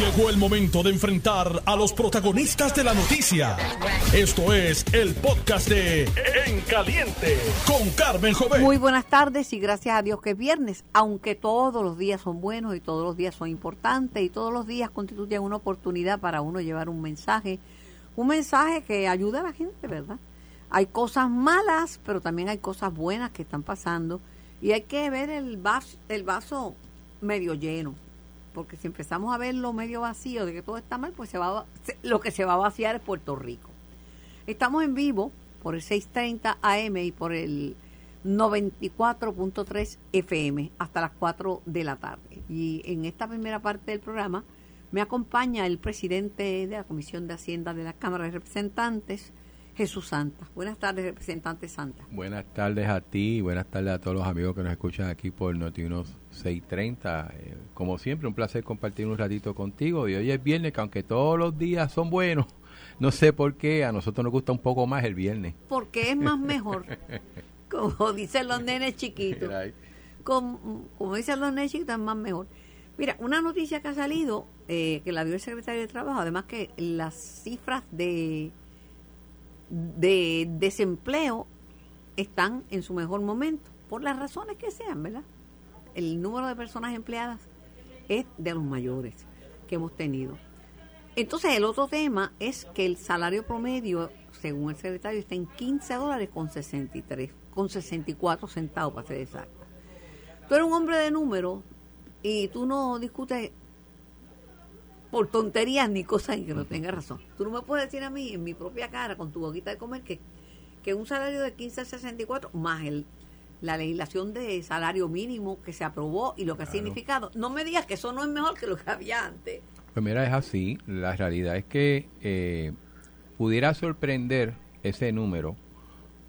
Llegó el momento de enfrentar a los protagonistas de la noticia. Esto es el podcast de En Caliente con Carmen Joven. Muy buenas tardes y gracias a Dios que es viernes, aunque todos los días son buenos y todos los días son importantes y todos los días constituyen una oportunidad para uno llevar un mensaje, un mensaje que ayuda a la gente, ¿verdad? Hay cosas malas, pero también hay cosas buenas que están pasando y hay que ver el vaso, el vaso medio lleno, porque si empezamos a verlo medio vacío de que todo está mal, pues se va, lo que se va a vaciar es Puerto Rico. Estamos en vivo por el 630 AM y por el 94.3 FM hasta las 4 de la tarde. Y en esta primera parte del programa me acompaña el presidente de la Comisión de Hacienda de la Cámara de Representantes, Jesús Santa. Buenas tardes, representante Santa. Buenas tardes a ti y buenas tardes a todos los amigos que nos escuchan aquí por Noti 630. Eh, como siempre, un placer compartir un ratito contigo. Y hoy es viernes, que aunque todos los días son buenos, no sé por qué, a nosotros nos gusta un poco más el viernes. Porque es más mejor, como dicen los nenes chiquitos. Como, como dicen los nenes chiquitos, es más mejor. Mira, una noticia que ha salido, eh, que la dio el secretario de Trabajo, además que las cifras de de desempleo están en su mejor momento, por las razones que sean, ¿verdad? El número de personas empleadas es de los mayores que hemos tenido. Entonces, el otro tema es que el salario promedio, según el secretario, está en 15 dólares con 63, con 64 centavos, para ser exacta. Tú eres un hombre de número y tú no discutes por tonterías ni cosas en que no tenga razón. Tú no me puedes decir a mí en mi propia cara, con tu boquita de comer, que, que un salario de 15 a 64 más el, la legislación de salario mínimo que se aprobó y lo que ha significado, no me digas que eso no es mejor que lo que había antes. Pues mira, es así. La realidad es que eh, pudiera sorprender ese número,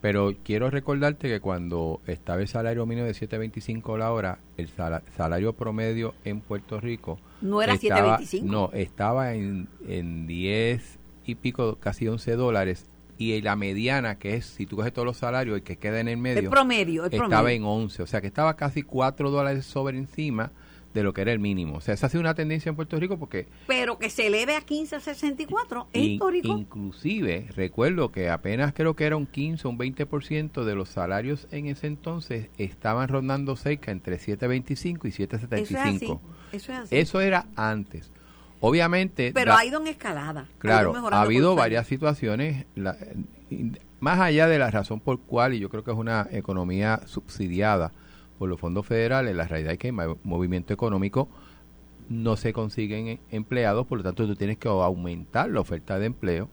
pero quiero recordarte que cuando estaba el salario mínimo de 7.25 la hora, el salario promedio en Puerto Rico no era 7.25. No, estaba en, en 10 y pico, casi 11 dólares. Y la mediana, que es, si tú coges todos los salarios, y que queda en el medio, el promedio, estaba en 11. O sea que estaba casi 4 dólares sobre encima de lo que era el mínimo. O sea, esa ha sido una tendencia en Puerto Rico porque... Pero que se eleve a 15 a 64 es histórico. Inclusive, recuerdo que apenas creo que era un 15 o un 20% de los salarios en ese entonces estaban rondando cerca entre 7.25 y 7.75. Eso, Eso era antes. Obviamente... Pero ha ido en escalada. Claro, ha, habido varias situaciones, más allá de la razón por cual, y yo creo que es una economía subsidiada, por los fondos federales, la realidad es que en movimiento económico no se consiguen empleados, por lo tanto tú tienes que aumentar la oferta de empleo.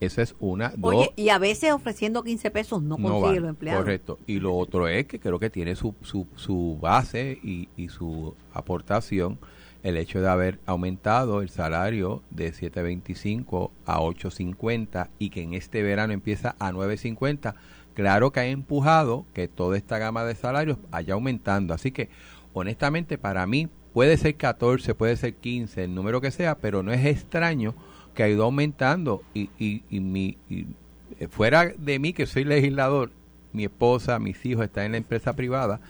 Esa es una. Oye, y a veces ofreciendo 15 pesos no, consigue los empleados. Correcto. Y lo otro es que creo que tiene su, su, su base y, y su aportación el hecho de haber aumentado el salario de 7.25 a 8.50 y que en este verano empieza a 9.50 claro que ha empujado que toda esta gama de salarios vaya aumentando. Así que, honestamente, para mí puede ser 14, puede ser 15, el número que sea, pero no es extraño que ha ido aumentando y, y, mi, eh, fuera de mí que soy legislador, mi esposa, mis hijos están en la empresa privada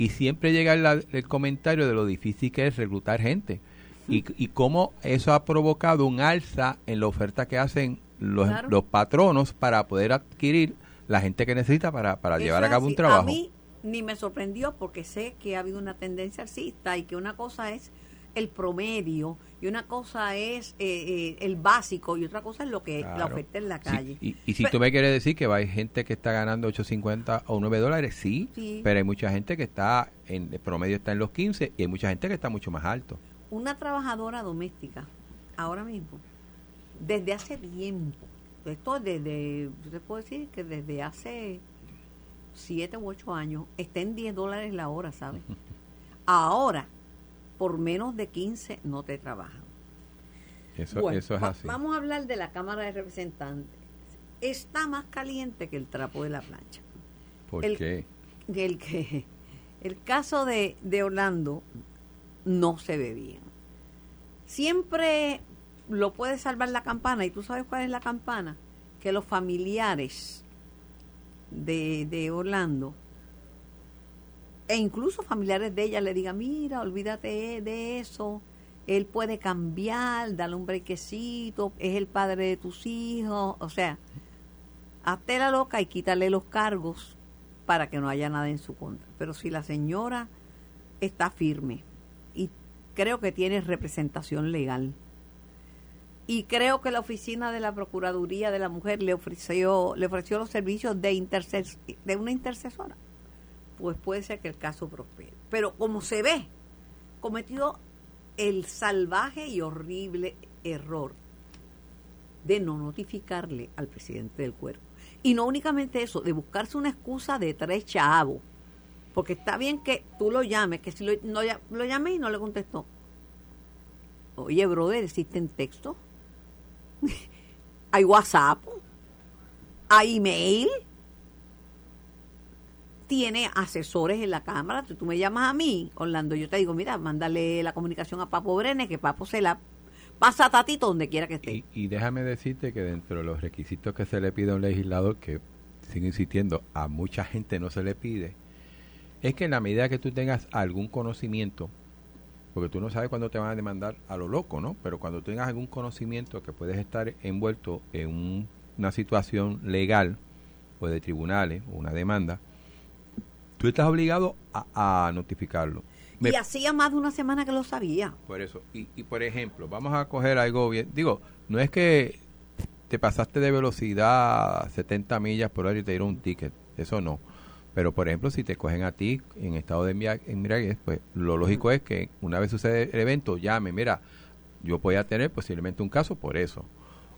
y siempre llega el, comentario de lo difícil que es reclutar gente. Y, y cómo eso ha provocado un alza en la oferta que hacen los, los patronos para poder adquirir la gente que necesita para, para llevar a cabo un trabajo. A mí ni me sorprendió porque sé que ha habido una tendencia alcista y que una cosa es el promedio y una cosa es eh, eh, el básico y otra cosa es lo que la oferta en la calle. y, si tú me quieres decir que hay gente que está ganando 8.50 o 9 dólares, sí, pero hay mucha gente que está, en el promedio está en los 15 y hay mucha gente que está mucho más alto. Una trabajadora doméstica, ahora mismo, desde hace tiempo, esto desde, yo te puedo decir que desde hace siete u ocho años está en 10 dólares la hora, ¿sabes? Ahora, por menos de 15 no te trabajan. Eso, eso es así. Vamos a hablar de la Cámara de Representantes. Está más caliente que el trapo de la plancha. ¿Por qué? El, que, el caso de, de Orlando no se ve bien. Siempre lo puede salvar la campana. ¿Y tú sabes cuál es la campana? Que los familiares de, de Orlando e incluso familiares de ella le digan, mira, olvídate de eso, él puede cambiar, darle un brequecito, es el padre de tus hijos, o sea, hazte la loca y quítale los cargos para que no haya nada en su contra. Pero si la señora está firme y creo que tiene representación legal, y creo que la oficina de la Procuraduría de la Mujer le ofreció, le ofreció los servicios de, de una intercesora, pues puede ser que el caso prospere. Pero como se ve, cometido el salvaje y horrible error de no notificarle al presidente del cuerpo. Y no únicamente eso, de buscarse una excusa de tres chavos. Porque está bien que tú lo llames, que si lo, no, lo llamé y no le contestó. Oye, brother, ¿existen textos? hay WhatsApp, hay email, tiene asesores en la cámara. Tú, me llamas a mí, Orlando, yo te digo, mira, mándale la comunicación a Papo Brenes, que Papo se la pasa a Tatito donde quiera que esté. Y, déjame decirte que dentro de los requisitos que se le pide a un legislador, que sigo insistiendo, a mucha gente no se le pide, es que en la medida que tú tengas algún conocimiento porque tú no sabes cuándo te van a demandar a lo loco, ¿no? Pero cuando tengas algún conocimiento que puedes estar envuelto en una situación legal o de tribunales o una demanda, tú estás obligado a, notificarlo. y hacía más de una semana que lo sabía. Por eso. Y, y por ejemplo, vamos a coger algo bien. Digo, no es que te pasaste de velocidad 70 millas por hora y te dieron un ticket. Eso no. Pero, por ejemplo, si te cogen a ti en estado de embriaguez, pues lo lógico es que una vez sucede el evento, llame, mira, yo voy a tener posiblemente un caso por eso.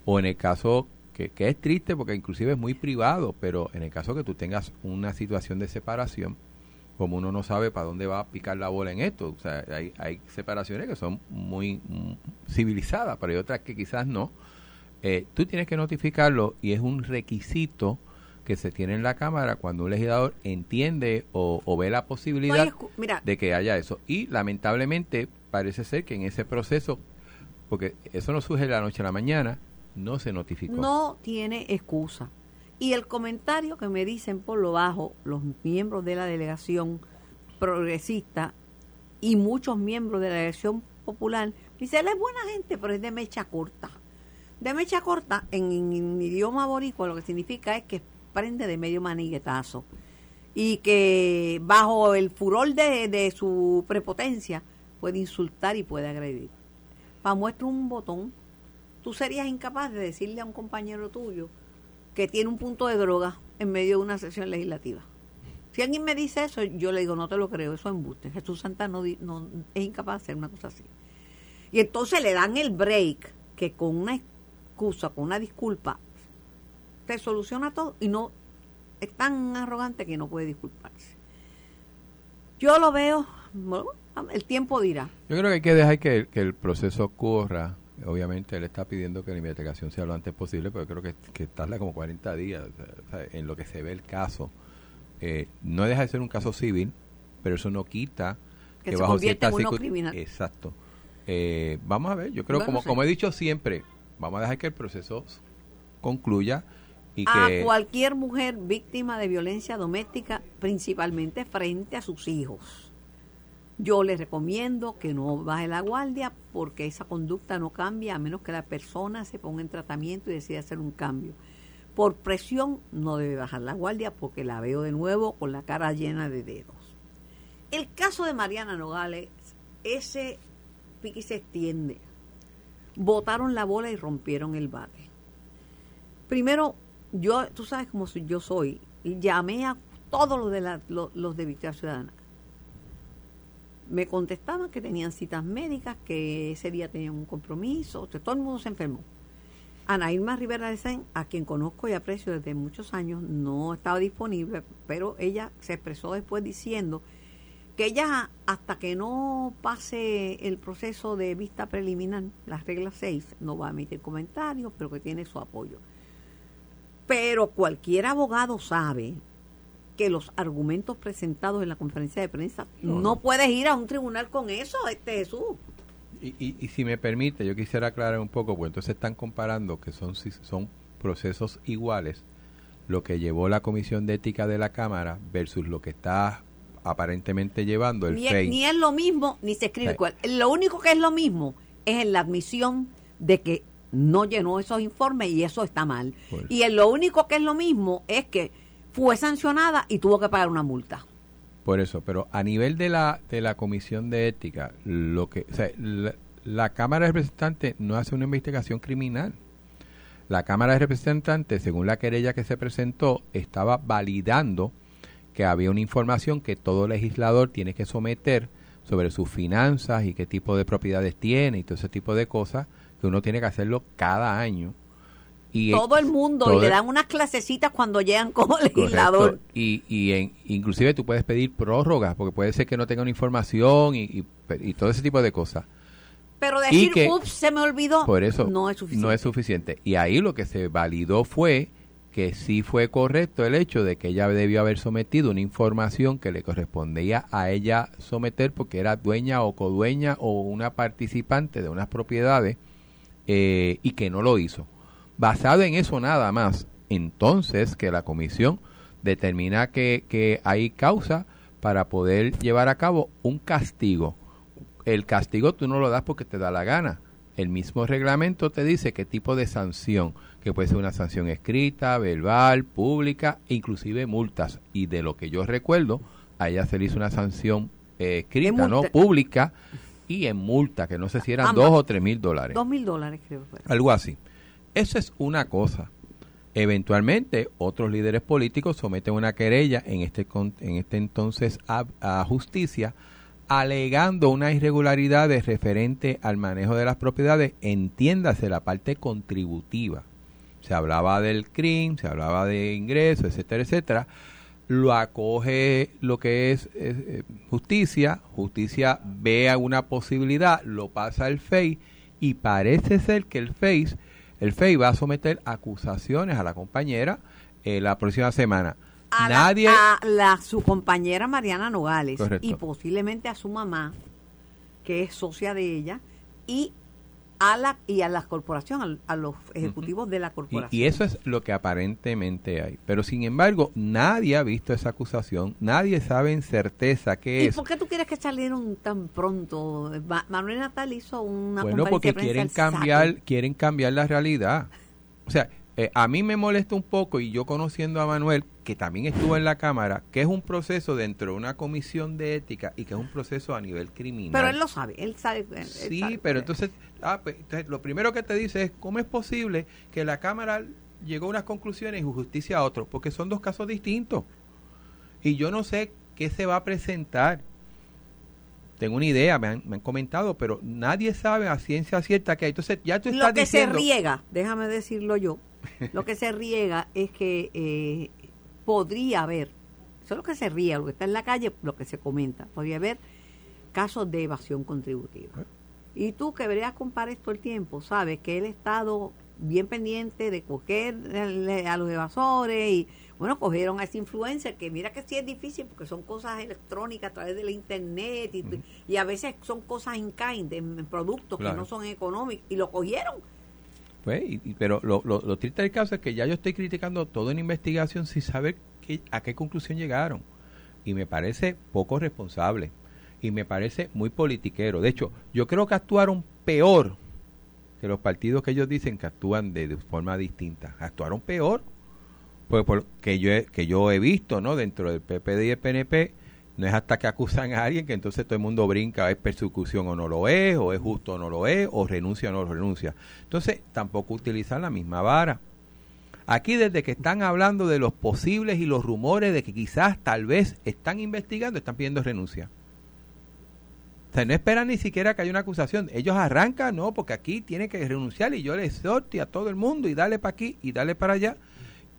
O en el caso que, que es triste porque inclusive es muy privado, pero en el caso que tú tengas una situación de separación, como uno no sabe para dónde va a picar la bola en esto, o sea, hay, hay separaciones que son muy mm, civilizadas, pero hay otras que quizás no, eh, tú tienes que notificarlo y es un requisito que se tiene en la Cámara cuando un legislador entiende o, ve la posibilidad de que haya eso. Y lamentablemente parece ser que en ese proceso, porque eso no surge de la noche a la mañana, no se notificó. No tiene excusa. Y el comentario que me dicen por lo bajo los miembros de la delegación progresista y muchos miembros de la delegación popular, dice, él es buena gente, pero es de mecha corta. De mecha corta, en, idioma boricua, lo que significa es que prende de medio maniguetazo y que bajo el furor de, su prepotencia puede insultar y puede agredir. Para muestra un botón, tú serías incapaz de decirle a un compañero tuyo que tiene un punto de droga en medio de una sesión legislativa. Si alguien me dice eso, yo le digo, no te lo creo, eso es embuste. Jesús Santa no, no es incapaz de hacer una cosa así. Y entonces le dan el break que con una excusa, con una disculpa, te soluciona todo y no es tan arrogante que no puede disculparse. Yo lo veo, el tiempo dirá. Yo creo que hay que dejar que, el proceso ocurra. Obviamente él está pidiendo que la investigación sea lo antes posible, pero creo que, que tarda como 40 días en lo que se ve el caso. Eh, no deja de ser un caso civil, pero eso no quita que, bajo ciertas criminal. Exacto. Eh, vamos a ver, yo creo, como, como he dicho siempre, vamos a dejar que el proceso concluya a cualquier mujer víctima de violencia doméstica, principalmente frente a sus hijos. Yo les recomiendo que no baje la guardia porque esa conducta no cambia a menos que la persona se ponga en tratamiento y decida hacer un cambio. Por presión no debe bajar la guardia porque la veo de nuevo con la cara llena de dedos. El caso de Mariana Nogales, ese piqui se extiende. Botaron la bola y rompieron el bate. Primero, yo, tú sabes cómo yo soy, llamé a todos los de, los, de Victoria Ciudadana. Me contestaban que tenían citas médicas, que ese día tenían un compromiso, todo el mundo se enfermó. Ana Rivera de Sen, a quien conozco y aprecio desde muchos años, no estaba disponible, pero ella se expresó después diciendo que ella, hasta que no pase el proceso de vista preliminar, las reglas 6, no va a emitir comentarios, pero que tiene su apoyo. Pero cualquier abogado sabe que los argumentos presentados en la conferencia de prensa no, puedes ir a un tribunal con eso, este Jesús. Y, y, si me permite, yo quisiera aclarar un poco, pues entonces están comparando que son, son procesos iguales lo que llevó la Comisión de Ética de la Cámara versus lo que está aparentemente llevando el ni, FEI. ni es lo mismo, ni se escribe igual. Lo único que es lo mismo es en la admisión de que no llenó esos informes y eso está mal. Y en lo único que es lo mismo es que fue sancionada y tuvo que pagar una multa. Por eso, pero a nivel de la, de la Comisión de Ética, lo que, la, la Cámara de Representantes no hace una investigación criminal. La Cámara de Representantes, según la querella que se presentó, estaba validando que había una información que todo legislador tiene que someter sobre sus finanzas y qué tipo de propiedades tiene y todo ese tipo de cosas, que uno tiene que hacerlo cada año. Y todo el mundo todo y le dan unas clasecitas cuando llegan como legislador. Correcto. Y, y en- inclusive tú puedes pedir prórrogas, porque puede ser que no tenga una información y, y- y todo ese tipo de cosas. Pero decir, que- ups, se me olvidó, Por eso no es suficiente. no es suficiente. Y ahí lo que se validó fue que sí fue correcto el hecho de que ella debió haber sometido una información que le correspondía a ella someter porque era dueña o codueña o una participante de unas propiedades eh, y que no lo hizo. Basado en eso nada más, entonces que la comisión determina que, que hay causa para poder llevar a cabo un castigo. El castigo tú no lo das porque te da la gana. El mismo reglamento te dice qué tipo de sanción, que puede ser una sanción escrita, verbal, pública, inclusive multas. Y de lo que yo recuerdo, a ella se le hizo una sanción eh, escrita, no pública, y en multa, que no sé si eran Ambas. dos o tres mil dólares. Dos mil dólares creo. Algo así. Eso es una cosa. Eventualmente, otros líderes políticos someten una querella en este, en este entonces a, justicia, alegando una irregularidad de referente al manejo de las propiedades, entiéndase la parte contributiva. Se hablaba del crimen, se hablaba de ingresos, etcétera, etcétera. Lo acoge lo que es, es, eh, justicia, justicia ve alguna posibilidad, lo pasa al FEI y parece ser que el FEI, el FEI va a someter acusaciones a la compañera eh, la próxima semana. A la- Nadie, a la, su compañera Mariana Nogales Correcto. y posiblemente a su mamá, que es socia de ella, y a la y a la corporación, al- a, los ejecutivos de la y, corporación. y eso es lo que aparentemente hay. Pero sin embargo, nadie ha visto esa acusación, nadie sabe en certeza qué ¿Y es. por qué tú quieres que salieron tan pronto? Ma- Manuel Natal hizo una Bueno, porque quieren cambiar, quieren cambiar la realidad. O sea, eh, a mí me molesta un poco, y yo conociendo a Manuel, que también estuvo en la Cámara, que es un proceso dentro de una comisión de ética y que es un proceso a nivel criminal. Pero él lo sabe, él sabe. él Sí, sabe. pero entonces, ah, pues, entonces, lo primero que te dice es, ¿cómo es posible que la Cámara llegó a unas conclusiones y justicia a otros? Porque son dos casos distintos. Y yo no sé qué se va a presentar. Tengo una idea, me han, me han comentado, pero nadie sabe a ciencia cierta que hay. Entonces, ya tú estás Lo que diciendo... se riega, déjame decirlo yo, lo que se riega es que eh, podría haber, eso es lo que se riega, lo que está en la calle, lo que se comenta, podría haber casos de evasión contributiva. Y tú que verías con Pares todo el tiempo, sabes que él ha estado bien pendiente de coger el- a los evasores y bueno, cogieron a ese influencer que mira que sí es difícil porque son cosas electrónicas a través de la internet y, y a veces son cosas in kind, en, en productos Claro. que no son económicos y lo cogieron. Pues, y- pero lo, lo, triste del caso es que ya yo estoy criticando toda una investigación sin saber a qué conclusión llegaron. Y me parece poco responsable. Y me parece muy politiquero. De hecho, yo creo que actuaron peor que los partidos que ellos dicen que actúan de, forma distinta. Actuaron peor. Pues por que yo he, que yo he visto, ¿no? Dentro del PPD y el PNP, no es hasta que acusan a alguien que entonces todo el mundo brinca, es persecución o no lo es, o es justo o no lo es, o renuncia o no lo renuncia. Entonces, tampoco utilizan la misma vara. Aquí desde que están hablando de los posibles y los rumores de que quizás tal vez están investigando, están pidiendo renuncia. O sea, no esperan ni siquiera que haya una acusación. Ellos arrancan, no, porque aquí tiene que renunciar y yo les exhorto a todo el mundo y dale para aquí y dale para allá.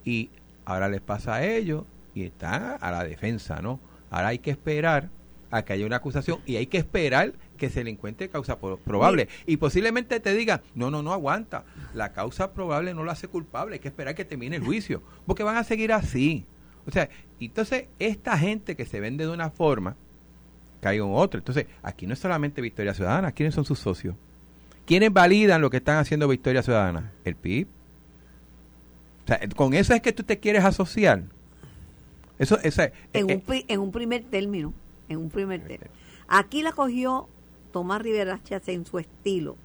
Y ahora les pasa a ellos y están a la defensa, ¿no? Ahora hay que esperar a que haya una acusación y hay que esperar que se le encuentre causa pro- probable. Y posiblemente te digan, no, no, no aguanta, la causa probable no lo hace culpable, hay que esperar que termine el juicio, porque van a seguir así. O sea, entonces esta gente que se vende de una forma, caiga en otra. Entonces, aquí no es solamente Victoria Ciudadana, ¿quiénes son sus socios? ¿Quiénes validan lo que están haciendo Victoria Ciudadana? El PIB. O sea, con eso es que tú te quieres asociar. Eso, esa, en, un, en un primer término, en un primer término. Aquí la cogió Tomás Rivera en su estilo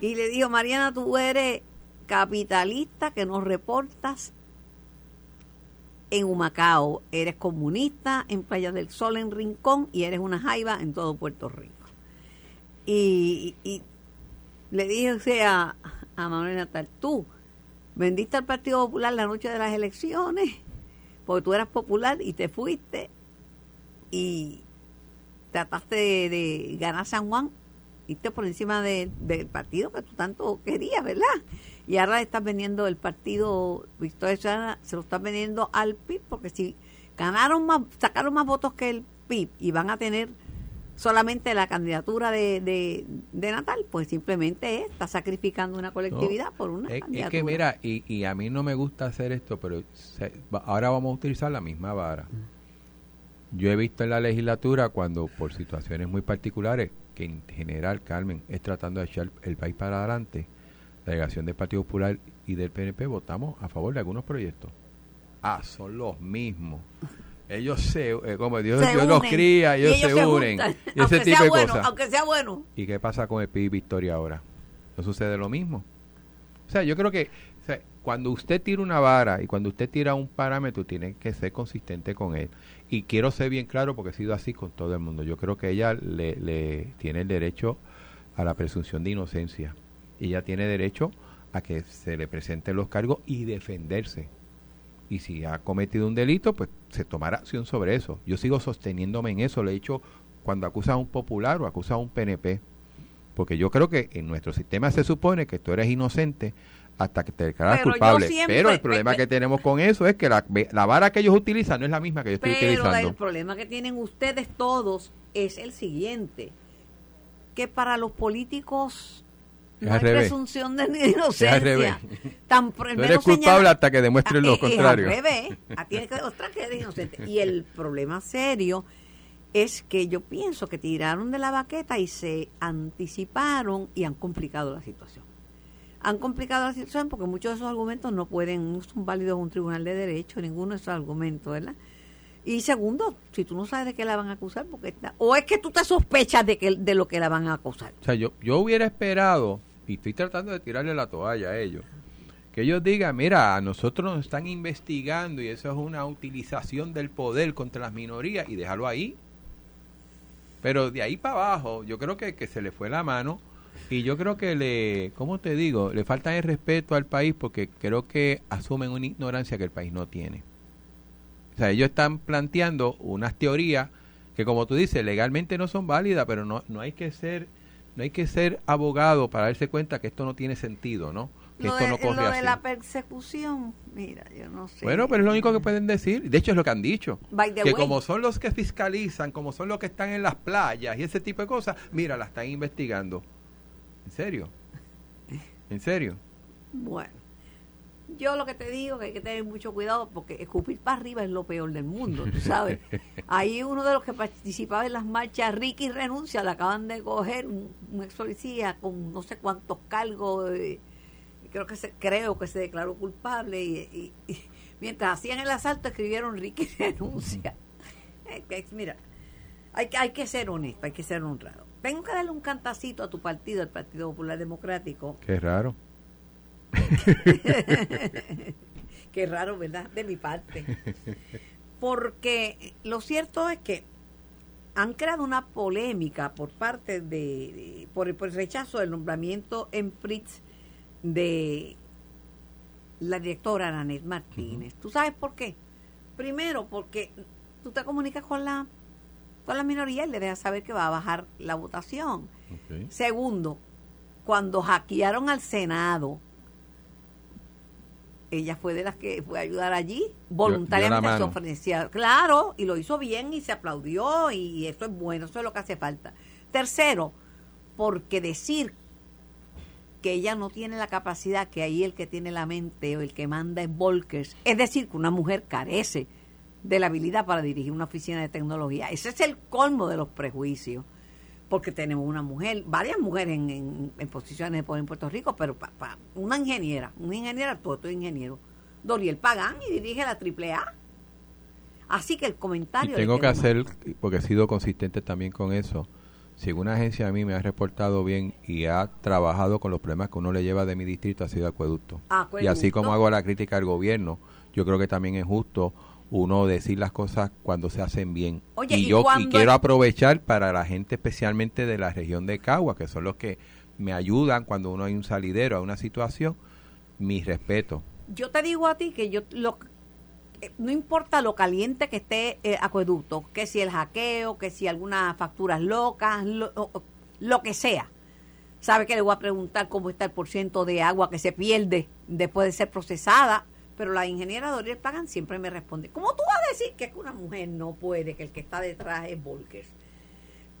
y le dijo, Mariana, tú eres capitalista que nos reportas en Humacao, eres comunista en Playa del Sol, en Rincón, y eres una jaiba en todo Puerto Rico. Y, le dije o sea, a Manuel Natal, tú vendiste al Partido Popular la noche de las elecciones, porque tú eras popular y te fuiste y trataste de, de ganar San Juan irte por encima del partido que tú tanto querías, ¿verdad? Y ahora estás vendiendo el partido Victoria Ciudadana, se lo estás vendiendo al PIB, porque si ganaron más, sacaron más votos que el PIB y van a tener solamente la candidatura de, de, Natal, pues simplemente está sacrificando una colectividad por una es, Es que mira, y, y a mí no me gusta hacer esto, pero ahora vamos a utilizar la misma vara. Mm. Yo he visto en la legislatura cuando por situaciones muy particulares que en general, Carmen, es tratando de echar el país para adelante, la delegación del Partido Popular y del PNP votamos a favor de algunos proyectos. Ah, son los mismos. Ellos se, eh, como Dios, los cría, ellos, se, unen. y ese tipo de cosas. Aunque sea bueno. ¿Y qué pasa con el PIB Victoria ahora? ¿No sucede lo mismo? O sea, yo creo que cuando usted tira una vara y cuando usted tira un parámetro, tiene que ser consistente con él. Y quiero ser bien claro porque he sido así con todo el mundo. Yo creo que ella le, le tiene el derecho a la presunción de inocencia. Ella tiene derecho a que se le presenten los cargos y defenderse. Y si ha cometido un delito, pues se tomará acción sobre eso. Yo sigo sosteniéndome en eso. Le he dicho cuando acusa a un popular o acusa a un PNP. Porque yo creo que en nuestro sistema se supone que tú eres inocente hasta que te declaras culpable. pero el problema que tenemos con eso es que la, vara que ellos utilizan no es la misma que yo estoy utilizando. Pero el problema que tienen ustedes todos es el siguiente, que para los políticos no hay presunción de inocencia. Tan eres culpable hasta que demuestres lo contrario. Al revés, tienes que demostrar que eres inocente. Y el problema serio es que yo pienso que tiraron de la baqueta y se anticiparon y han complicado la situación han complicado la situación porque muchos de esos argumentos no pueden, no son válidos en un tribunal de derecho, ninguno de esos argumentos, ¿verdad? Y segundo, si tú no sabes de qué la van a acusar, porque está, o es que tú te sospechas de que de lo que la van a acusar. O sea, yo, yo hubiera esperado, y estoy tratando de tirarle la toalla a ellos, que ellos digan, mira, a nosotros nos están investigando y eso es una utilización del poder contra las minorías y déjalo ahí. Pero de ahí para abajo, yo creo que, que se le fue la mano y yo creo que le, ¿cómo te digo? Le falta el respeto al país porque creo que asumen una ignorancia que el país no tiene. O sea, ellos están planteando unas teorías que como tú dices, legalmente no son válidas, pero no, no hay que ser no hay que ser abogado para darse cuenta que esto no tiene sentido, ¿no? Que esto no corre lo de la persecución, mira, yo no sé. Bueno, pero es lo único que pueden decir. De hecho, es lo que han dicho. que como son los que fiscalizan, como son los que están en las playas y ese tipo de cosas, mira, la están investigando. ¿En serio? ¿En serio? Bueno, yo lo que te digo es que hay que tener mucho cuidado porque escupir para arriba es lo peor del mundo, tú sabes. Ahí uno de los que participaba en las marchas, Ricky renuncia, le acaban de coger un, ex policía con no sé cuántos cargos, creo que se, creo que se declaró culpable y, mientras hacían el asalto escribieron Ricky renuncia. mira, hay, hay que ser honesto, hay que ser honrado tengo que darle un cantacito a tu partido, el Partido Popular Democrático. Qué raro. Qué raro, ¿verdad? De mi parte. Porque lo cierto es que han creado una polémica por parte de, por, el, rechazo del nombramiento en PRITS de la directora Ananet Martínez. ¿Tú sabes por qué? Primero, porque tú te comunicas con la con la minoría y le deja saber que va a bajar la votación. Segundo, cuando hackearon al Senado, ella fue de las que fue a ayudar allí, voluntariamente se ofrecía, claro, y lo hizo bien y se aplaudió y eso es bueno, eso es lo que hace falta. Tercero, porque decir que ella no tiene la capacidad, que ahí el que tiene la mente o el que manda es Volkers, es decir, que una mujer carece de la habilidad para dirigir una oficina de tecnología. Ese es el colmo de los prejuicios, porque tenemos una mujer, varias mujeres en, posiciones de poder en Puerto Rico, pero para una ingeniera, una ingeniera, todo, todo ingeniero, Doriel Pagán y dirige la AAA. Así que el comentario... tengo que hacer, porque he sido consistente también con eso, si una agencia a mí me ha reportado bien y ha trabajado con los problemas que uno le lleva de mi distrito, ha sido acueducto. Y así como hago la crítica al gobierno, yo creo que también es justo uno decir las cosas cuando se hacen bien. y, yo quiero aprovechar para la gente especialmente de la región de Cagua, que son los que me ayudan cuando uno hay un salidero a una situación, mi respeto. Yo te digo a ti que yo lo eh, no importa lo caliente que esté el acueducto, que si el hackeo, que si algunas facturas locas, lo, que sea. Sabe que le voy a preguntar cómo está el porciento de agua que se pierde después de ser procesada, pero la ingeniera Doriel Pagan siempre me responde, ¿cómo tú vas a decir que una mujer no puede, que el que está detrás es Volker?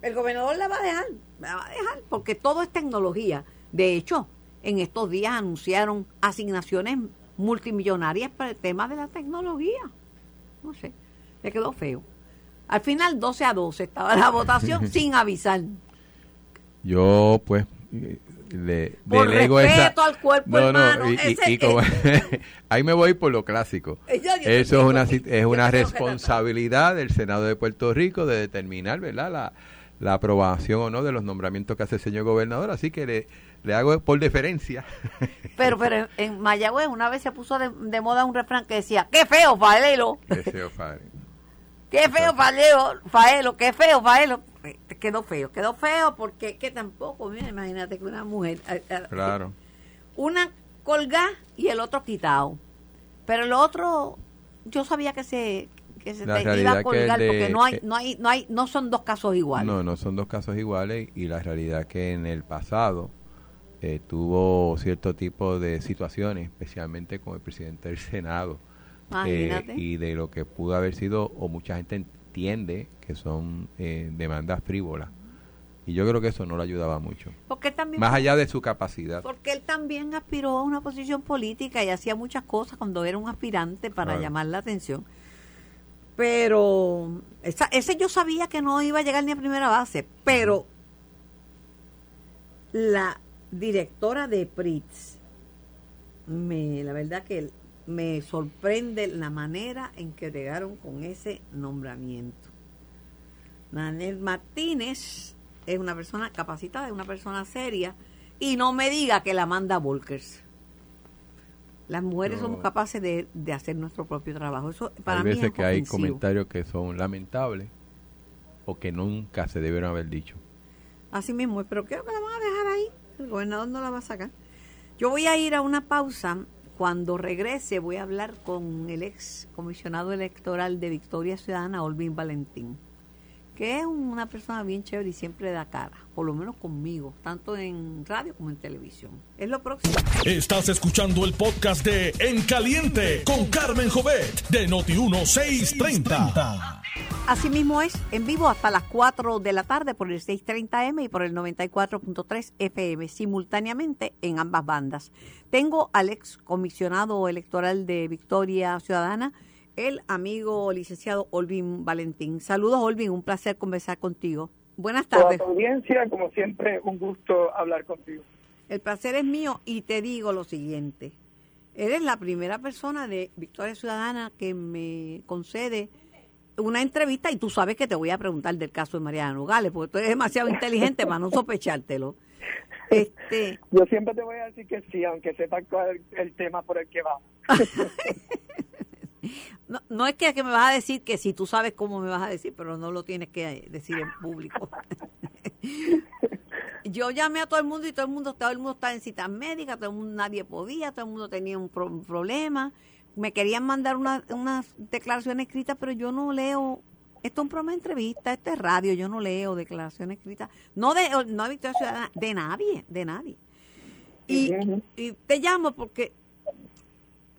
El gobernador la va a dejar, la va a dejar, porque todo es tecnología. De hecho, en estos días anunciaron asignaciones multimillonarias para el tema de la tecnología. No sé, le quedó feo. Al final 12 a 12 estaba la votación sin avisar. Yo pues le por delego respeto al cuerpo hermano. ahí me voy por lo clásico. Eso es una, es una responsabilidad del Senado de Puerto Rico de determinar, ¿verdad? La, la aprobación o no de los nombramientos que hace el señor gobernador, así que le, le hago por deferencia. Pero pero en Mayagüez una vez se puso de, moda un refrán que decía, qué feo Faelo. Qué feo Faelo. Qué feo Faelo, Faelo, qué feo Faelo. Quedó feo, quedó feo porque que tampoco, mira, imagínate que una mujer... Eh, eh, claro. Una colgada y el otro quitado. Pero el otro, yo sabía que se que se te iba a colgar porque no hay, no hay, no hay, no son dos casos iguales. No, no son dos casos iguales y la realidad que en el pasado eh, tuvo cierto tipo de situaciones, especialmente con el presidente del Senado, eh, y de lo que pudo haber sido, o mucha gente entiende que son eh, demandas frívolas. Y yo creo que eso no le ayudaba mucho. Porque también, Más allá de su capacidad. Porque él también aspiró a una posición política y hacía muchas cosas cuando era un aspirante para llamar la atención. Pero ese yo sabía que no iba a llegar ni a primera base, pero la directora de PRITS, me, la verdad que me sorprende la manera en que llegaron con ese nombramiento. Nanel Martínez es una persona capacitada, es una persona seria, y no me diga que la manda Volkers. Las mujeres somos capaces de, hacer nuestro propio trabajo. Eso para hay veces que hay comentarios que son lamentables o que nunca se debieron haber dicho. Así mismo, pero creo que la van a dejar ahí. El gobernador no la va a sacar. Yo voy a ir a una pausa. Cuando regrese voy a hablar con el ex comisionado electoral de Victoria Ciudadana, Olvin Valentín que es una persona bien chévere y siempre da cara, por lo menos conmigo, tanto en radio como en televisión. Es lo próximo. Estás escuchando el podcast de En Caliente con Carmen Jovet de Noti1630. Así mismo es, en vivo hasta las 4 de la tarde por el 630M y por el 94.3 FM, simultáneamente en ambas bandas. Tengo al ex comisionado electoral de Victoria Ciudadana, el amigo licenciado Olvin Valentín. Saludos, Olvin, un placer conversar contigo. Buenas tardes. Toda audiencia, como siempre, un gusto hablar contigo. El placer es mío y te digo lo siguiente. Eres la primera persona de Victoria Ciudadana que me concede una entrevista y tú sabes que te voy a preguntar del caso de Mariana Nogales, porque tú eres demasiado inteligente para no sospechártelo. Este, Yo siempre te voy a decir que sí, aunque sepa cuál es el tema por el que va. No, no es que, me vas a decir que si tú sabes cómo me vas a decir, pero no lo tienes que decir en público. Yo llamé a todo el mundo y todo el mundo, todo el mundo estaba en citas médicas, todo el mundo, nadie podía, todo el mundo tenía un, problema. Me querían mandar unas una declaraciones escritas, pero yo no leo. Esto es un programa de entrevista, esto es radio, yo no leo declaraciones escritas. No de, no de Victoria Ciudadana, de nadie, de nadie. Y, y te llamo porque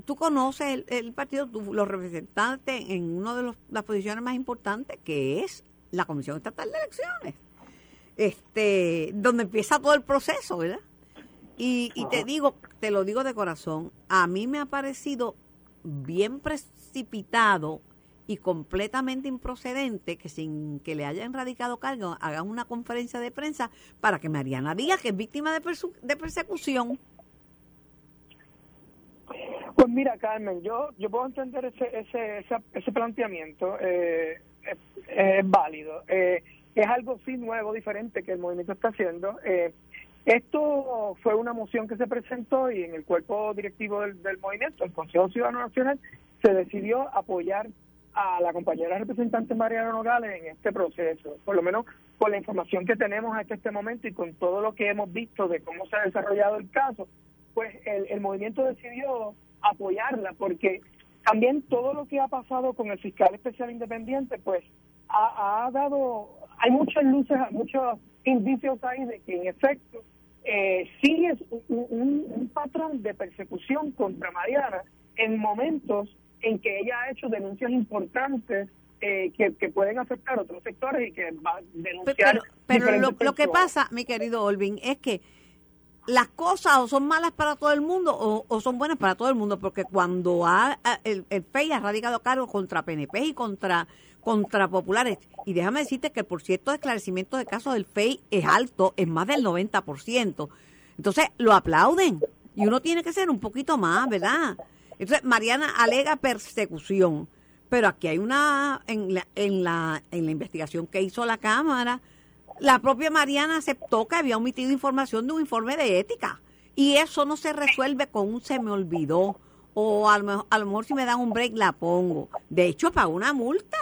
tú conoces el, partido, los representantes en una de las posiciones más importantes, que es la Comisión Estatal de Elecciones, este, donde empieza todo el proceso, ¿verdad? Y, y te digo, te lo digo de corazón, a mí me ha parecido bien precipitado y completamente improcedente que sin que le hayan radicado cargo hagan una conferencia de prensa para que Mariana diga que es víctima de, de persecución Pues mira, Carmen, yo yo puedo entender ese ese ese, planteamiento, eh, es, válido. Eh, es algo sí nuevo, diferente que el movimiento está haciendo. Eh, esto fue una moción que se presentó y en el cuerpo directivo del, movimiento, el Consejo Ciudadano Nacional, se decidió apoyar a la compañera representante Mariana Nogales en este proceso, por lo menos con la información que tenemos hasta este momento y con todo lo que hemos visto de cómo se ha desarrollado el caso, pues el, movimiento decidió apoyarla porque también todo lo que ha pasado con el fiscal especial independiente, pues ha, ha dado, hay muchas luces, muchos indicios ahí de que en efecto eh, sí es un, patrón de persecución contra Mariana en momentos en que ella ha hecho denuncias importantes eh, que, pueden afectar a otros sectores y que va a denunciar. Pero, pero lo, que pasa, mi querido Olvin, es que las cosas o son malas para todo el mundo o, son buenas para todo el mundo, porque cuando ha, el, el FEI ha radicado cargos contra PNP y contra contra populares. Y déjame decirte que por cierto de esclarecimiento de casos del FEI es alto, es más del 90%. Entonces lo aplauden y uno tiene que ser un poquito más, ¿verdad? Entonces Mariana alega persecución, pero aquí hay una, en la, en la, en la investigación que hizo la Cámara, la propia Mariana aceptó que había omitido información de un informe de ética. Y eso no se resuelve con un se me olvidó. O a lo, a lo mejor si me dan un break la pongo. De hecho, paga una multa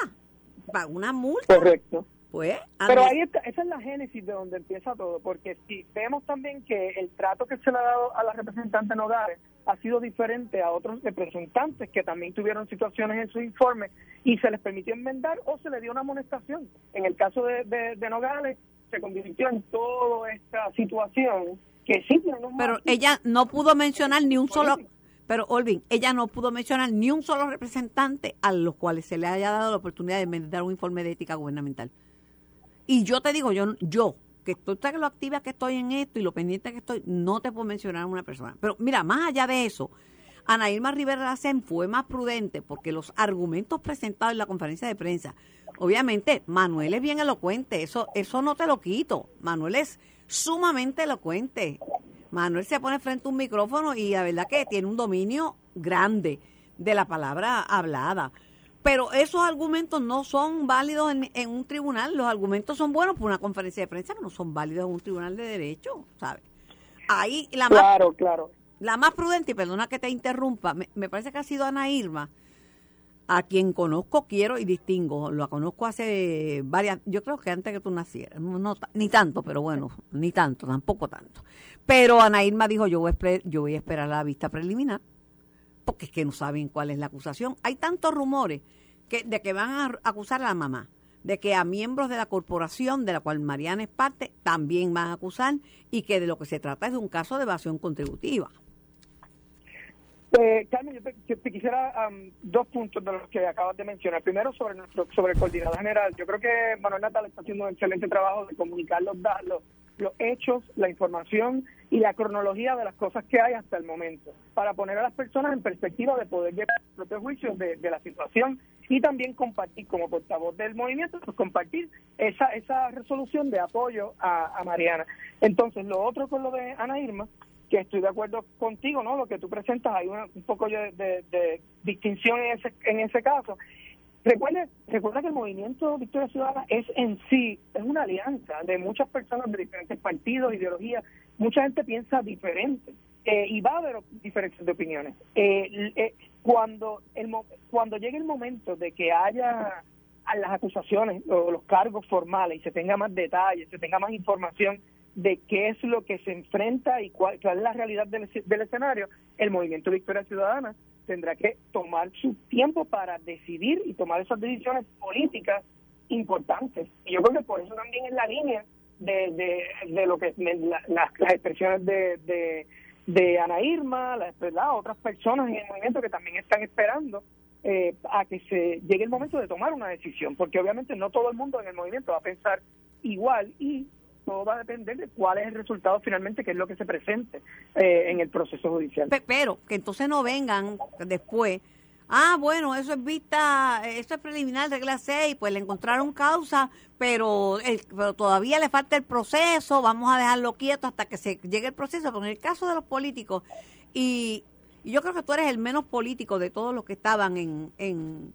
una multa. Correcto. Pues, Pero ahí está, esa es la génesis de donde empieza todo, porque si vemos también que el trato que se le ha dado a la representante Nogales ha sido diferente a otros representantes que también tuvieron situaciones en su informe y se les permitió enmendar o se le dio una amonestación. En el caso de, de, Nogales se convirtió en toda esta situación que sí, pero ella no pudo mencionar ni un solo pero Olvin, ella no pudo mencionar ni un solo representante a los cuales se le haya dado la oportunidad de dar un informe de ética gubernamental. Y yo te digo, yo, yo que estoy que lo activa que estoy en esto y lo pendiente que estoy, no te puedo mencionar a una persona. Pero mira, más allá de eso, Ana Irma Rivera Lacen fue más prudente porque los argumentos presentados en la conferencia de prensa, obviamente Manuel es bien elocuente, eso, eso no te lo quito. Manuel es sumamente elocuente. Manuel se pone frente a un micrófono y la verdad que tiene un dominio grande de la palabra hablada. Pero esos argumentos no son válidos en, un tribunal. Los argumentos son buenos por una conferencia de prensa, que no son válidos en un tribunal de derecho, ¿sabes? Ahí la claro, más, claro. La más prudente, y perdona que te interrumpa, me, me parece que ha sido Ana Irma, a quien conozco, quiero y distingo. Lo conozco hace varias, yo creo que antes que tú nacieras, no, ni tanto, pero bueno, ni tanto, tampoco tanto. Pero Ana Irma dijo, yo voy, a yo voy a esperar la vista preliminar, porque es que no saben cuál es la acusación. Hay tantos rumores que, de que van a acusar a la mamá, de que a miembros de la corporación de la cual Mariana es parte también van a acusar y que de lo que se trata es de un caso de evasión contributiva. Eh, Carmen, yo te, quisiera dos puntos de los que acabas de mencionar. Primero, sobre nuestro sobre el coordinador general. Yo creo que Manuel Natal está haciendo un excelente trabajo de comunicar los, los, los hechos, la información y la cronología de las cosas que hay hasta el momento, para poner a las personas en perspectiva de poder llegar a propio juicio de, la situación y también compartir como portavoz del movimiento, pues compartir esa, esa resolución de apoyo a Mariana. Entonces, lo otro con lo de Ana Irma que estoy de acuerdo contigo, ¿no? Lo que tú presentas, hay un poco de, distinción en ese, en ese caso. Recuerda, recuerda que el movimiento Victoria Ciudadana es en sí, es una alianza de muchas personas de diferentes partidos, ideologías. Mucha gente piensa diferente eh, y va a haber diferencias de opiniones. Eh, eh, cuando, el, cuando llegue el momento de que haya las acusaciones o los cargos formales y se tenga más detalles, se tenga más información de qué es lo que se enfrenta y cuál, es la realidad del, escenario, el movimiento Victoria Ciudadana tendrá que tomar su tiempo para decidir y tomar esas decisiones políticas importantes. Y yo creo que por eso también es la línea de, de, lo que las, expresiones de, de, Ana Irma, las, otras personas en el movimiento que también están esperando eh, a que se llegue el momento de tomar una decisión, porque obviamente no todo el mundo en el movimiento va a pensar igual y todo va a depender de cuál es el resultado finalmente, que es lo que se presente eh, en el proceso judicial. Pero que entonces no vengan después, ah, bueno, eso es vista, eso es preliminar, regla 6, pues le encontraron causa, pero, pero todavía le falta el proceso, vamos a dejarlo quieto hasta que se llegue el proceso. Pero en el caso de los políticos, y, yo creo que tú eres el menos político de todos los que estaban en, en,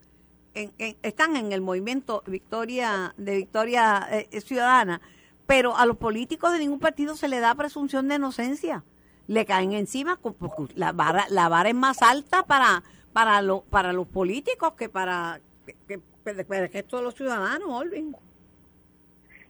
están en el movimiento Victoria de Victoria eh, Ciudadana, pero a los políticos de ningún partido se le da presunción de inocencia. Le caen encima, la vara, la vara es más alta para para, lo, para los políticos que para, que, el resto de los ciudadanos, Olvin.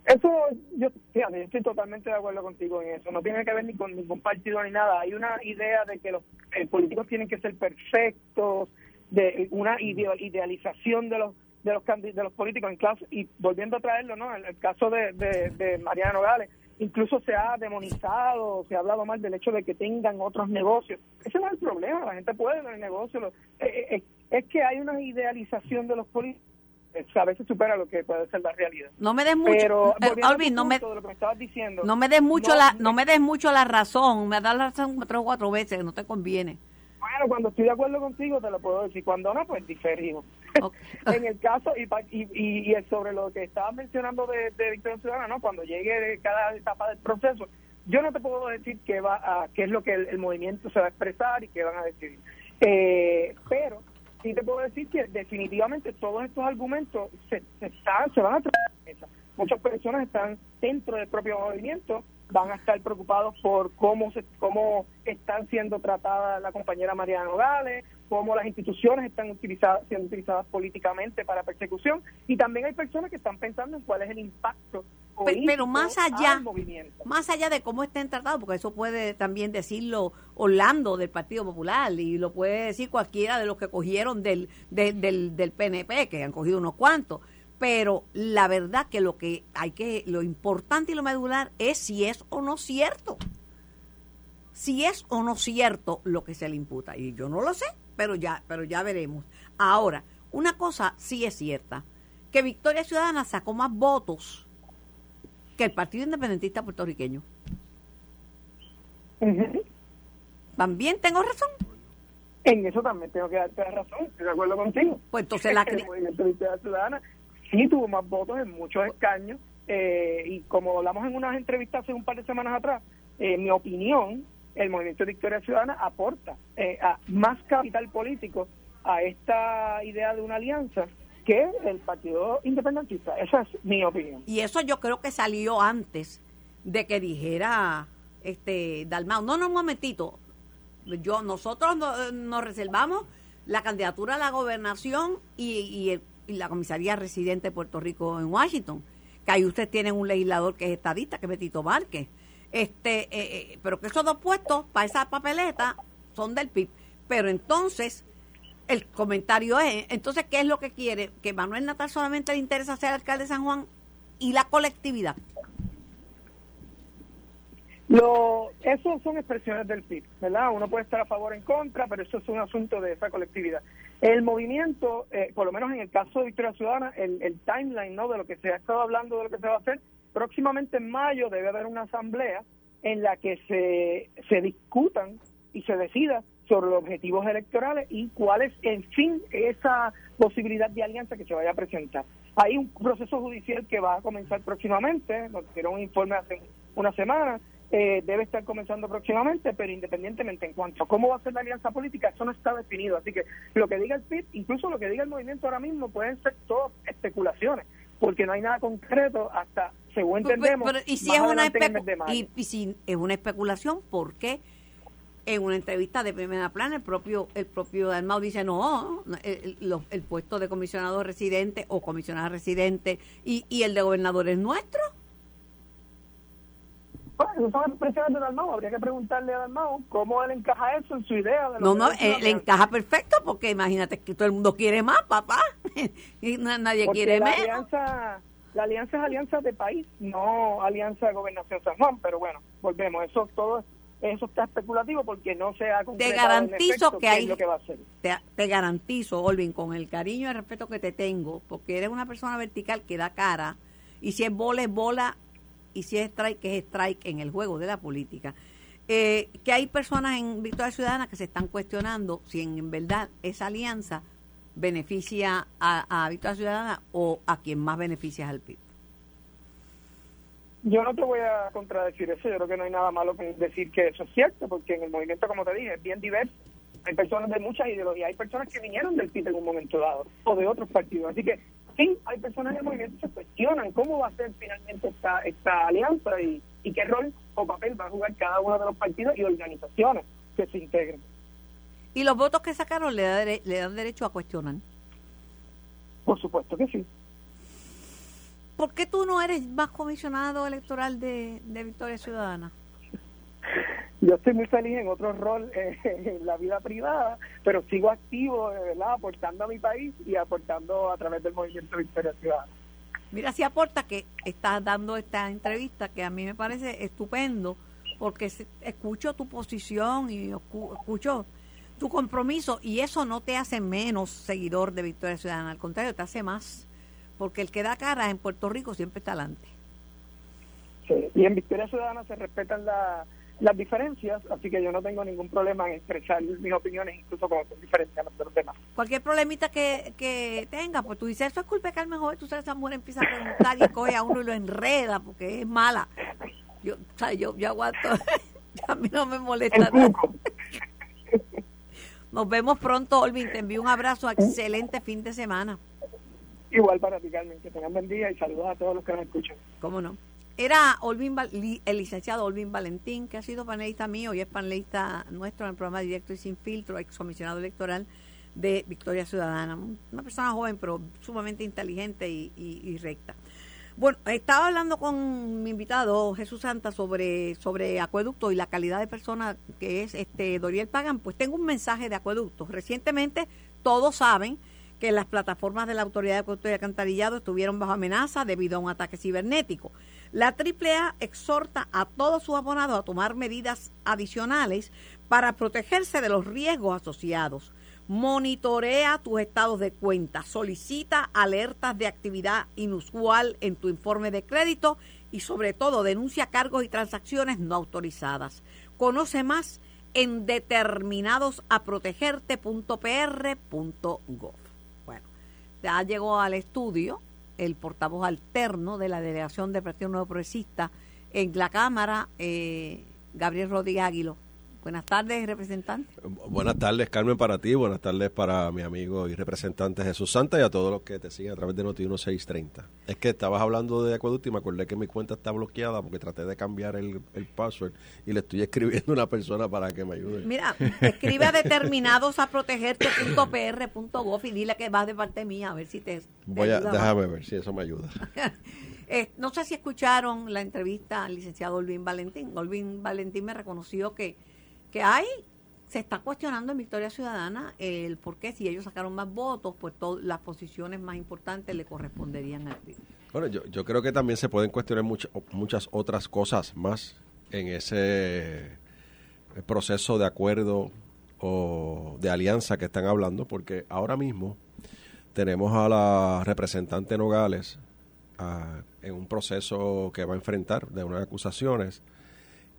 Eso, yo, estoy totalmente de acuerdo contigo en eso. No tiene que ver ni con ningún partido ni nada. Hay una idea de que los políticos tienen que ser perfectos, de una idealización de los de los de los políticos en clase y volviendo a traerlo, ¿no? En el caso de, de, de Mariana Nogales, incluso se ha demonizado, se ha hablado mal del hecho de que tengan otros negocios. Ese no es el problema, la gente puede tener negocios. Eh, eh, eh, es que hay una idealización de los políticos a veces supera lo que puede ser la realidad. No me des mucho, Pero, no me, diciendo, no me des mucho la, no me des mucho la razón, me das la razón tres o cuatro veces, no te conviene. Bueno, cuando estoy de acuerdo contigo te lo puedo decir, cuando no, pues diferimos. en el caso, y, y, y, sobre lo que estabas mencionando de, de Victoria Ciudadana, cuando llegue cada etapa del proceso, yo no te puedo decir qué, va a, qué es lo que el, movimiento se va a expresar y qué van a decidir. Eh, pero sí te puedo decir que definitivamente todos estos argumentos se, se, están, se van a tratar. Muchas personas están dentro del propio movimiento van a estar preocupados por cómo se, cómo están siendo tratadas la compañera Mariana Nogales, cómo las instituciones están utilizadas, siendo utilizadas políticamente para persecución. Y también hay personas que están pensando en cuál es el impacto pero, más allá más allá de cómo estén tratados porque eso puede también decirlo Orlando del Partido Popular y lo puede decir cualquiera de los que cogieron del, del, del PNP que han cogido unos cuantos pero la verdad que lo que hay que lo importante y lo medular es si es o no cierto. Si es o no cierto lo que se le imputa. Y yo no lo sé pero ya pero ya veremos. Ahora una cosa sí es cierta que Victoria Ciudadana sacó más votos que el Partido Independentista puertorriqueño. También tengo razón. En eso también tengo que darte razón estoy de acuerdo contigo. Pues entonces la el Ciudadana sí tuvo más votos en muchos escaños eh, y como hablamos en unas entrevistas hace un par de semanas atrás, en mi opinión, el Movimiento de Victoria Ciudadana aporta eh, a más capital político a esta idea de una alianza que el Partido Independentista. Esa es mi opinión. Y eso yo creo que salió antes de que dijera este Dalmau. No, no, un momentito. Yo, nosotros nos reservamos la candidatura a la gobernación y, y el la comisaría residente de Puerto Rico en Washington, que ahí ustedes tienen un legislador que es estadista, que es Betito Márquez. Este, eh, eh, pero que esos dos puestos para esa papeleta son del PIB. Pero entonces, el comentario es, entonces, ¿qué es lo que quiere? Que Manuel Natal solamente le interesa ser alcalde de San Juan y la colectividad. Lo, eso son expresiones del PIB, ¿verdad? Uno puede estar a favor o en contra, pero eso es un asunto de esa colectividad. El movimiento, eh, por lo menos en el caso de Victoria Ciudadana, el, el, timeline ¿no? de lo que se ha estado hablando, de lo que se va a hacer, próximamente en mayo debe haber una asamblea en la que se, se discutan y se decida sobre los objetivos electorales y cuál es, en fin, esa posibilidad de alianza que se vaya a presentar. Hay un proceso judicial que va a comenzar próximamente, nos dieron un informe hace una semana, eh, debe estar comenzando próximamente, pero independientemente en cuanto a cómo va a ser la alianza política, eso no está definido. Así que lo que diga el PIB, incluso lo que diga el movimiento ahora mismo, pueden ser todas especulaciones, porque no hay nada concreto hasta, según entendemos, y si es una y, y, si es una especulación, ¿por qué? En una entrevista de primera plana, el propio el propio Dalmau dice, no, el, el, puesto de comisionado residente o comisionada residente y, y el de gobernador es nuestro. Bueno, son expresiones de Dalmau, habría que preguntarle a Dalmau cómo él encaja eso en su idea. De no, no, él encaja perfecto porque imagínate que todo el mundo quiere más, papá, y nadie quiere la menos. Alianza, la alianza es alianza de país, no alianza de gobernación San Juan, pero bueno, volvemos, eso todo eso está especulativo porque no se ha Te garantizo que hay, Te, te, garantizo, Olvin, con el cariño y el respeto que te tengo, porque eres una persona vertical que da cara, y si es bola, es bola, y si es strike, que es strike en el juego de la política. Eh, que hay personas en Victoria Ciudadana que se están cuestionando si en verdad esa alianza beneficia a, a Victoria Ciudadana o a quien más beneficia es al PIB. Yo no te voy a contradecir eso, yo creo que no hay nada malo en decir que eso es cierto, porque en el movimiento, como te dije, es bien diverso. hay personas de muchas ideologías, hay personas que vinieron del PIB en un momento dado o de otros partidos. Así que personas del movimiento se cuestionan cómo va a ser finalmente esta, esta alianza y, y qué rol o papel va a jugar cada uno de los partidos y organizaciones que se integren. ¿Y los votos que sacaron le, le dan derecho a cuestionar? Por supuesto que sí. ¿Por qué tú no eres más comisionado electoral de, de Victoria Ciudadana? Yo estoy muy feliz en otro rol eh, en la vida privada, pero sigo activo, ¿verdad? Aportando a mi país y aportando a través del movimiento Victoria Ciudadana. Mira, si aporta que estás dando esta entrevista que a mí me parece estupendo, porque escucho tu posición y escucho tu compromiso y eso no te hace menos seguidor de Victoria Ciudadana, al contrario, te hace más, porque el que da cara en Puerto Rico siempre está adelante. Sí, y en Victoria Ciudadana se respetan las diferencias, así que yo no tengo ningún problema en expresar mis opiniones, incluso con diferencias de los demás. Cualquier problemita que, que tenga, pues tú dices, eso es culpa de Carmen Joven, tú sabes, esa mujer empieza a preguntar y coge a uno y lo enreda porque es mala. Yo, o sea, yo, yo aguanto, a mí no me molesta nada. Nos vemos pronto, Olvin. Te envío un abrazo. Excelente fin de semana. Igual para ti, Carmen. Que tengan buen día y saludos a todos los que nos escuchan. ¿Cómo no? Era Olvin, el licenciado Olvin Valentín, que ha sido panelista mío y es panelista nuestro en el programa Directo y Sin Filtro, excomisionado electoral de Victoria Ciudadana. Una persona joven, pero sumamente inteligente y recta. Bueno, estaba hablando con mi invitado Jesús Santa sobre, sobre acueducto y la calidad de persona que es este Doriel Pagan. Pues tengo un mensaje de acueducto. Recientemente todos saben que las plataformas de la Autoridad de Alcantarillado estuvieron bajo amenaza debido a un ataque cibernético. La AAA exhorta a todos sus abonados a tomar medidas adicionales para protegerse de los riesgos asociados. Monitorea tus estados de cuenta, solicita alertas de actividad inusual en tu informe de crédito y sobre todo denuncia cargos y transacciones no autorizadas. Conoce más en determinadosaprotegerte.pr.gov. Ya llegó al estudio el portavoz alterno de la delegación de Partido Nuevo Progresista en la Cámara, eh, Gabriel Rodríguez Águilo. Buenas tardes, representante. Buenas tardes, Carmen, para ti. Buenas tardes para mi amigo y representante Jesús Santa y a todos los que te siguen a través de Noti 1630. Es que estabas hablando de acueducto y me acordé que mi cuenta está bloqueada porque traté de cambiar el, password y le estoy escribiendo a una persona para que me ayude. Mira, escribe a determinados a protegerte.pr.gov y dile que vas de parte mía a ver si te. Voy a, déjame ver si eso me ayuda. Eh, no sé si escucharon la entrevista al licenciado Olvin Valentín. Olvin Valentín me reconoció que que hay, se está cuestionando en Victoria Ciudadana el por qué si ellos sacaron más votos, pues todas las posiciones más importantes le corresponderían a él. Bueno, yo, yo creo que también se pueden cuestionar muchas otras cosas más en ese eh, proceso de acuerdo o de alianza que están hablando, porque ahora mismo tenemos a la representante Nogales ah, en un proceso que va a enfrentar de unas acusaciones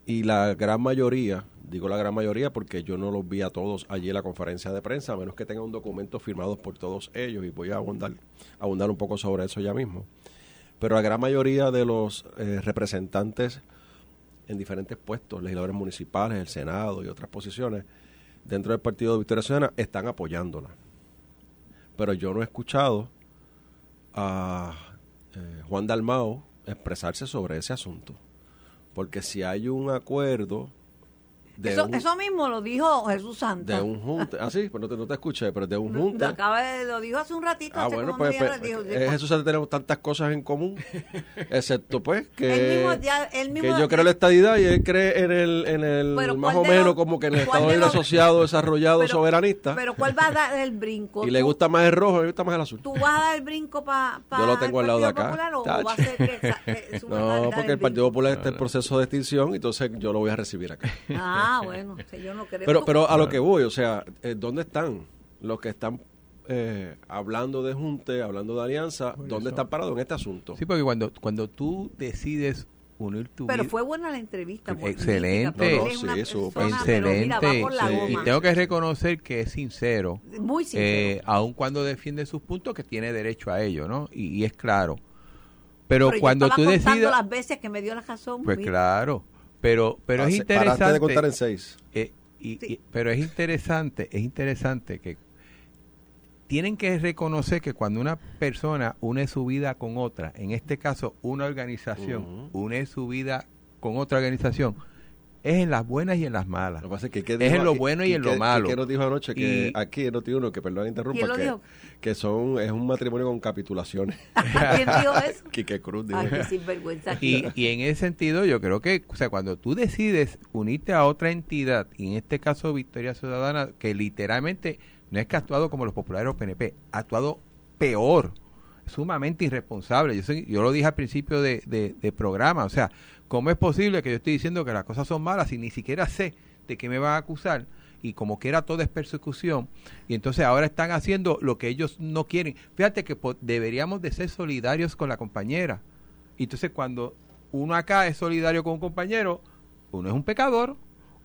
y la gran mayoría, digo la gran mayoría porque yo no los vi a todos allí en la conferencia de prensa, a menos que tenga un documento firmado por todos ellos, y voy a abundar, abundar un poco sobre eso ya mismo. Pero la gran mayoría de los eh, representantes en diferentes puestos, legisladores municipales, el Senado y otras posiciones, dentro del Partido de Victoria Ciudadana, están apoyándola. Pero yo no he escuchado a eh, Juan Dalmao expresarse sobre ese asunto. Porque si hay un acuerdo... De eso, eso mismo lo dijo Jesús Santa. De un junte. Ah, sí, pero no te, no te escuché, pero de un junte. Lo, acaba de, lo dijo hace un ratito. Ah, bueno, pues, pues eh, Jesús Santa tenemos tantas cosas en común, excepto pues que, mismo, ya, mismo, que yo creo en la estadidad y él cree en el, en el más o menos como que en el Estado de Asociado, Desarrollado, Soberanista. Pero ¿cuál va a dar el brinco? Y le gusta más el rojo, le gusta más el azul. ¿Tú vas a dar el brinco para pa Yo lo tengo al lado de acá. Popular, o va a ser que, no, porque el Partido Popular está en proceso de extinción, entonces yo lo voy a recibir acá. Ah, bueno, yo no creo. Pero, pero a lo que voy, o sea, eh, ¿dónde están los que están eh, hablando de junte, hablando de alianza, ¿dónde están parados en este asunto? Sí, porque cuando, cuando tú decides unir tu Pero fue buena la entrevista. Excelente. excelente. Y tengo que reconocer que es sincero. Muy sincero. Eh, aun cuando defiende sus puntos, que tiene derecho a ello, ¿no? Y, es claro. Pero, cuando tú decides... las veces que me dio la razón. Pues claro. Pero, pero es interesante. de contar en seis. Eh, pero es interesante, es interesante que tienen que reconocer que cuando una persona une su vida con otra, en este caso una organización une su vida con otra organización, es en las buenas y en las malas. Lo que es, en lo bueno y en lo malo. ¿Qué nos dijo anoche? Que aquí aquí tiene uno, que perdón interrumpa, que, que, son, es un matrimonio con capitulaciones. ¿Quién dijo eso? Quique Cruz. Ay, qué sinvergüenza. Y, y en ese sentido yo creo que, o sea, cuando tú decides unirte a otra entidad, y en este caso Victoria Ciudadana, que literalmente no es que ha actuado como los populares o PNP, ha actuado peor, sumamente irresponsable. Yo, yo lo dije al principio de, de, programa, o sea, ¿cómo es posible que yo estoy diciendo que las cosas son malas y ni siquiera sé de qué me van a acusar? Y como que era todo es persecución, y entonces ahora están haciendo lo que ellos no quieren. Fíjate que deberíamos de ser solidarios con la compañera. Y entonces cuando uno acá es solidario con un compañero, uno es un pecador,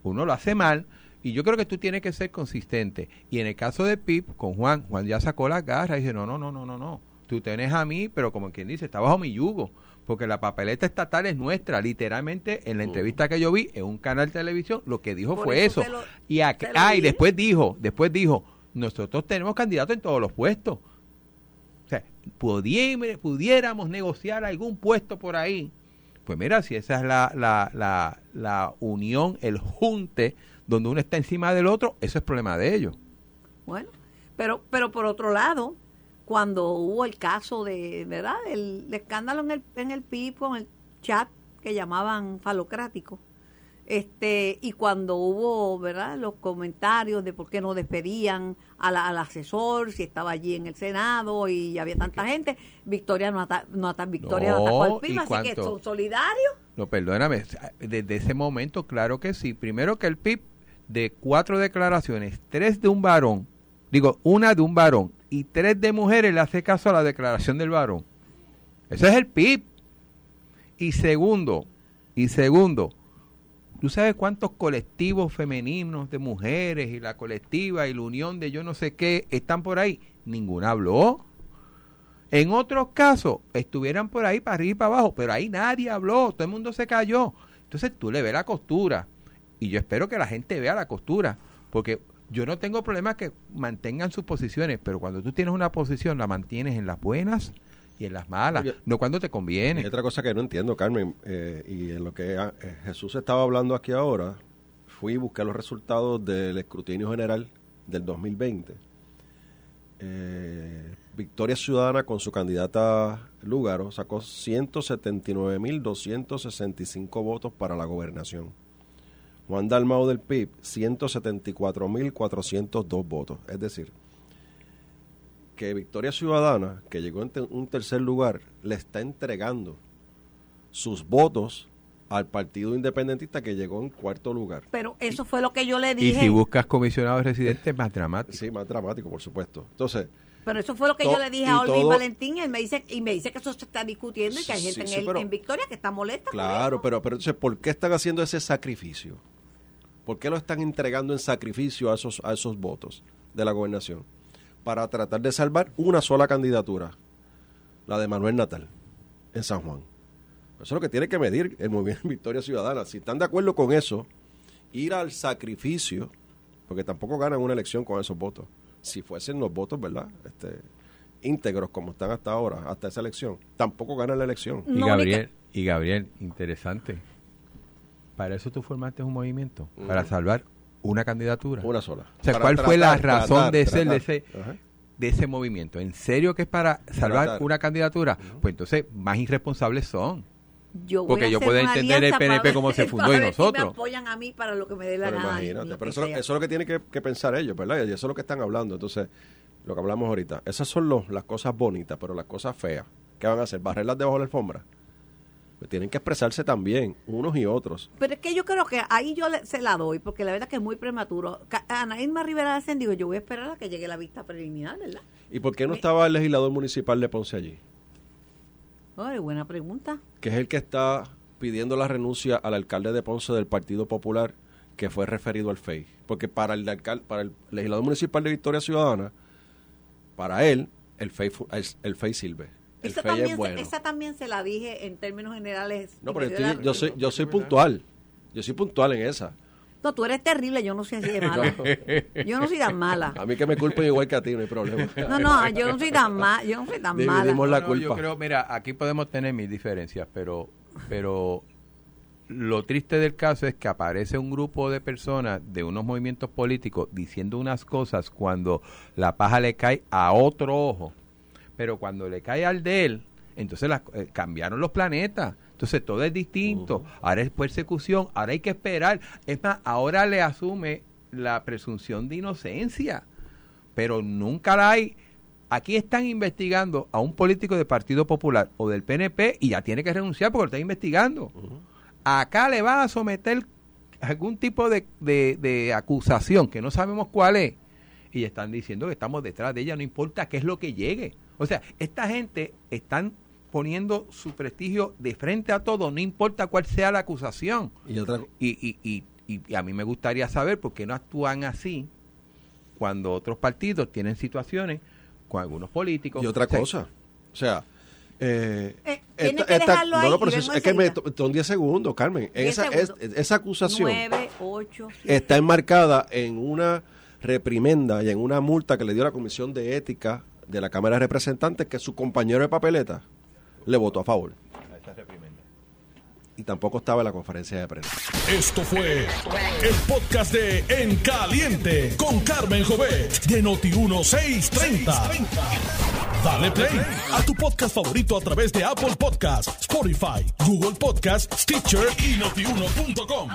uno lo hace mal, y yo creo que tú tienes que ser consistente. Y en el caso de Pip, con Juan, Juan ya sacó la garra y dice, no, no, no, no, no, no. Tú tenés a mí, pero como quien dice, está bajo mi yugo. Porque la papeleta estatal es nuestra. Literalmente, en la entrevista que yo vi en un canal de televisión, lo que dijo fue eso. y, ah, y después dijo, después dijo, nosotros tenemos candidatos en todos los puestos. O sea, pudiéramos negociar algún puesto por ahí. Pues mira, si esa es la, la, la, la unión, el junte donde uno está encima del otro, eso es problema de ellos. Bueno, pero, pero por otro lado, cuando hubo el caso de, ¿verdad? El, escándalo en el, en el PIB con el chat que llamaban falocrático, este y cuando hubo verdad los comentarios de por qué no despedían al asesor si estaba allí en el senado y había tanta gente Victoria no ata, no Victoria no, atacó al PIB así que son solidarios. No perdóname desde ese momento claro que sí. Primero que el PIB de cuatro declaraciones, tres de un varón, digo, una de un varón y tres de mujeres le hace caso a la declaración del varón. Ese es el PIB. Y segundo, y segundo, ¿tú sabes cuántos colectivos femeninos de mujeres y la colectiva y la unión de yo no sé qué están por ahí? Ninguna habló. En otros casos estuvieran por ahí para arriba y para abajo, pero ahí nadie habló, todo el mundo se cayó. Entonces tú le ves la costura y yo espero que la gente vea la costura, porque yo no tengo problema que mantengan sus posiciones, pero cuando tú tienes una posición la mantienes en las buenas y en las malas, no cuando te conviene. Hay otra cosa que no entiendo, Carmen, eh, y en lo que ah, eh, Jesús estaba hablando aquí ahora, fui y busqué los resultados del escrutinio general del 2020. Eh, Victoria Ciudadana con su candidata Lugaro sacó 179.265 votos para la gobernación. Juan Dalmao del PIB, 174.402 votos. Es decir, que Victoria Ciudadana, que llegó en un tercer lugar, le está entregando sus votos al Partido Independentista que llegó en cuarto lugar. Pero eso fue lo que yo le dije. Y si buscas comisionados residentes, más dramático. Sí, más dramático, por supuesto. Entonces... Pero eso fue lo que yo le dije a Olvin Valentín y él me dice y me dice que eso se está discutiendo y que hay gente en, Victoria que está molesta. Claro, pero, pero entonces, ¿por qué están haciendo ese sacrificio? ¿Por qué lo están entregando en sacrificio a esos, a esos votos de la gobernación? Para tratar de salvar una sola candidatura, la de Manuel Natal, en San Juan. Eso es lo que tiene que medir el movimiento Victoria Ciudadana. Si están de acuerdo con eso, ir al sacrificio, porque tampoco ganan una elección con esos votos. Si fuesen los votos, ¿verdad? Este, íntegros como están hasta ahora, hasta esa elección, tampoco ganan la elección. Y Gabriel, y Gabriel, interesante para eso tú formaste un movimiento, para salvar una candidatura. Una sola. O sea, ¿cuál fue la razón de ser de ese, de ese movimiento? ¿En serio que es para salvar una candidatura? Pues entonces, más irresponsables son. Porque yo puedo entender el PNP como se fundó y nosotros. me apoyan a mí para lo que me dé la pero Imagínate, pero eso, es lo que tienen que, pensar ellos, ¿verdad? Y eso es lo que están hablando. Entonces, lo que hablamos ahorita, esas son los, las cosas bonitas, pero las cosas feas. ¿Qué van a hacer? ¿Barrerlas debajo de la alfombra? Pues tienen que expresarse también, unos y otros. Pero es que yo creo que ahí yo se la doy, porque la verdad que es muy prematuro. Ana Irma Rivera Hacen, digo, yo voy a esperar a que llegue la vista preliminar, ¿verdad? ¿Y por qué no estaba el legislador municipal de Ponce allí? Ay, buena pregunta. Que es el que está pidiendo la renuncia al alcalde de Ponce del Partido Popular que fue referido al FEI. Porque para el, alcalde, para el legislador municipal de Victoria Ciudadana, para él, el FEI, el FEI sirve esa también, esa también se la dije en términos generales. No, pero yo, soy, yo soy puntual. Yo soy puntual en esa. No, tú eres terrible, yo no soy así de mala. Yo no soy tan mala. A mí que me culpen igual que a ti, no hay problema. No, no, yo no soy tan mala, yo no soy tan mala. Dividimos la No, culpa. yo creo, mira, aquí podemos tener mis diferencias, pero, pero lo triste del caso es que aparece un grupo de personas de unos movimientos políticos diciendo unas cosas cuando la paja le cae a otro ojo, pero cuando le cae al de él, entonces las- eh, cambiaron los planetas. Entonces todo es distinto. Ahora es persecución, ahora hay que esperar. Es más, ahora le asume la presunción de inocencia, pero nunca la hay. Aquí están investigando a un político del Partido Popular o del PNP y ya tiene que renunciar porque lo están investigando. Acá le van a someter algún tipo de, de- de acusación que no sabemos cuál es y están diciendo que estamos detrás de ella, no importa qué es lo que llegue. O sea, esta gente están poniendo su prestigio de frente a todo, no importa cuál sea la acusación. Y otra, Y, y, y, y a mí me gustaría saber por qué no actúan así cuando otros partidos tienen situaciones con algunos políticos. y otra O sea, cosa. O sea, eh, Eh, tiene que dejarlo ahí no, no, pero es, es que me son 10 segundos, Carmen. Diez Esa, es- segundos. esa acusación Nueve, ocho, siete. está enmarcada en una reprimenda y en una multa que le dio la Comisión de Ética de la Cámara de Representantes que su compañero de papeleta le votó a favor. Y tampoco estaba en la conferencia de prensa. Esto fue el podcast de En Caliente con Carmen Jovet de Noti1630. Dale play a tu podcast favorito a través de Apple Podcasts, Spotify, Google Podcasts, Stitcher y notiuno.com.